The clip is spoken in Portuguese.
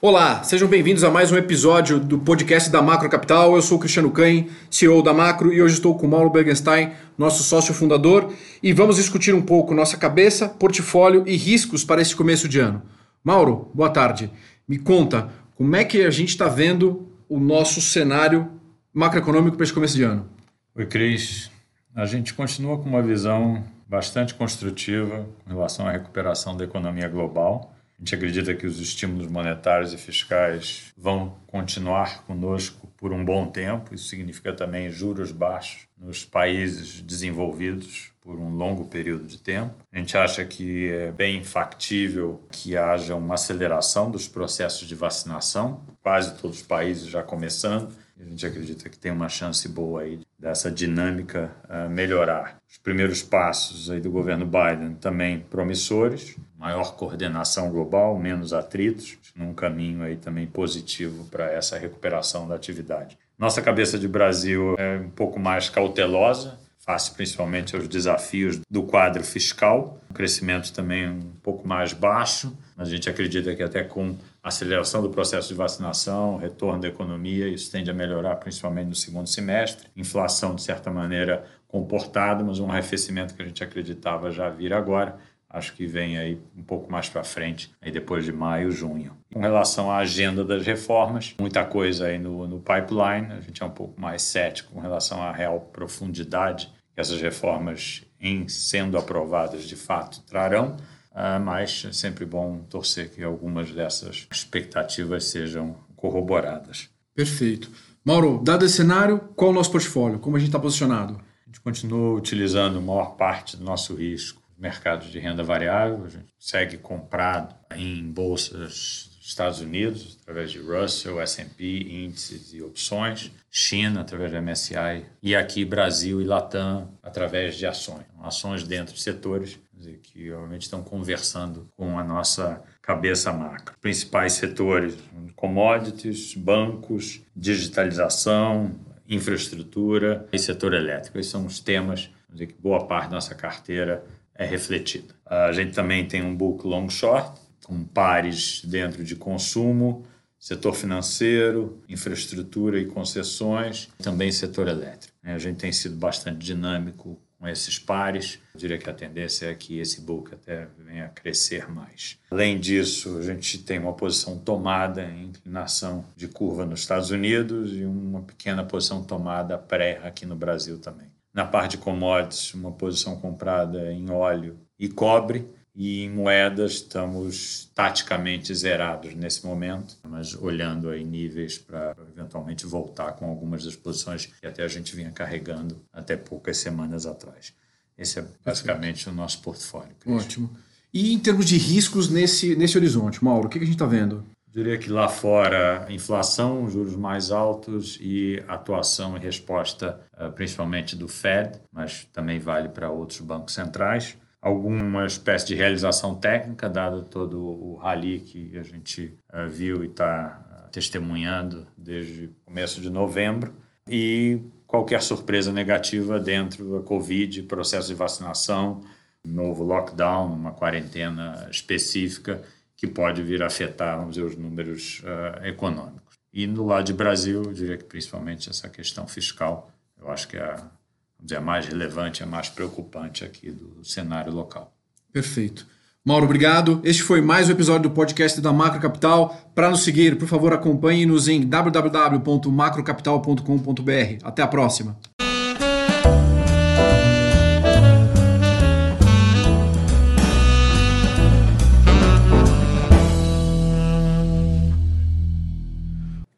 Olá, sejam bem-vindos a mais um episódio do podcast da Macro Capital. Eu sou o Cristiano Caim, CEO da Macro, e hoje estou com o Mauro Bergenstein, nosso sócio fundador, e vamos discutir um pouco nossa cabeça, portfólio e riscos para esse começo de ano. Mauro, boa tarde. Me conta, como é que a gente está vendo o nosso cenário macroeconômico para esse começo de ano? Oi, Cris. A gente continua com uma visão bastante construtiva com relação à recuperação da economia global a gente acredita que os estímulos monetários e fiscais vão continuar conosco por um bom tempo. Isso significa também juros baixos nos países desenvolvidos por um longo período de tempo. A gente acha que é bem factível que haja uma aceleração dos processos de vacinação, quase todos os países já começando. A gente acredita que tem uma chance boa aí dessa dinâmica uh, melhorar. Os primeiros passos aí do governo Biden também promissores, maior coordenação global, menos atritos, num caminho aí também positivo para essa recuperação da atividade. Nossa cabeça de Brasil é um pouco mais cautelosa, face principalmente aos desafios do quadro fiscal, um crescimento também um pouco mais baixo, a gente acredita que até com aceleração do processo de vacinação, retorno da economia, isso tende a melhorar principalmente no segundo semestre. Inflação, de certa maneira, comportada, mas um arrefecimento que a gente acreditava já vir agora. Acho que vem aí um pouco mais para frente, aí depois de maio, junho. Com relação à agenda das reformas, muita coisa aí no, no pipeline, a gente é um pouco mais cético com relação à real profundidade que essas reformas, em sendo aprovadas de fato, trarão ah, mas é sempre bom torcer que algumas dessas expectativas sejam corroboradas. Perfeito. Mauro, dado esse cenário, qual é o nosso portfólio? Como a gente está posicionado? A gente continua utilizando a maior parte do nosso risco mercados de renda variável, a gente segue comprado em bolsas Estados Unidos, através de Russell, S&P, índices e opções, China, através do MSCI, e aqui Brasil e Latam, através de ações. Ações dentro de setores dizer, que obviamente estão conversando com a nossa cabeça macro. Principais setores: commodities, bancos, digitalização, infraestrutura e setor elétrico. Esses são os temas dizer, que boa parte da nossa carteira é refletida. A gente também tem um book long short, com pares dentro de consumo, setor financeiro, infraestrutura e concessões, também setor elétrico. A gente tem sido bastante dinâmico com esses pares. Eu diria que a tendência é que esse book até venha a crescer mais. Além disso, a gente tem uma posição tomada em inclinação de curva nos Estados Unidos e uma pequena posição tomada pré aqui no Brasil também. Na parte de commodities, uma posição comprada em óleo e cobre e em moedas estamos taticamente zerados nesse momento, mas olhando aí níveis para eventualmente voltar com algumas das posições que até a gente vinha carregando até poucas semanas atrás. Esse é basicamente Perfeito. o nosso portfólio. Christian. Ótimo. E em termos de riscos nesse, nesse horizonte, Mauro, o que a gente está vendo? Diria que lá fora, inflação, juros mais altos e atuação e resposta, eh, principalmente do Fed, mas também vale para outros bancos centrais. Alguma espécie de realização técnica, dado todo o rally que a gente uh, viu e está uh, testemunhando desde começo de novembro, e qualquer surpresa negativa dentro da Covid, processo de vacinação, novo lockdown, uma quarentena específica que pode vir a afetar vamos dizer, os números uh, econômicos. E no lado de Brasil, eu diria que principalmente essa questão fiscal, eu acho que é a dizer, a mais relevante, a mais preocupante aqui do cenário local. Perfeito. Mauro, obrigado. Este foi mais um episódio do podcast da Macro Capital. Para nos seguir, por favor, acompanhe-nos em www.macrocapital.com.br. Até a próxima.